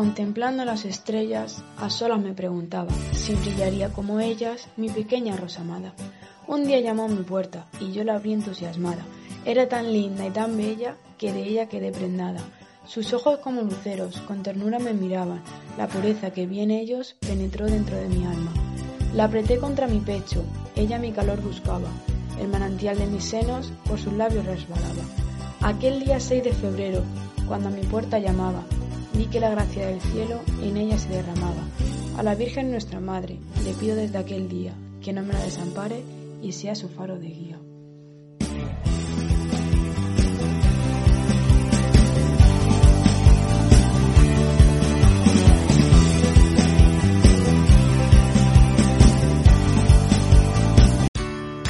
Contemplando las estrellas, a solas me preguntaba si brillaría como ellas mi pequeña rosa amada. Un día llamó a mi puerta y yo la abrí entusiasmada. Era tan linda y tan bella que de ella quedé prendada. Sus ojos como luceros, con ternura me miraban. La pureza que vi en ellos penetró dentro de mi alma. La apreté contra mi pecho, ella mi calor buscaba. El manantial de mis senos por sus labios resbalaba. Aquel día 6 de febrero, cuando a mi puerta llamaba, vi que la gracia del cielo en ella se derramaba. A la Virgen nuestra Madre le pido desde aquel día que no me la desampare y sea su faro de guía.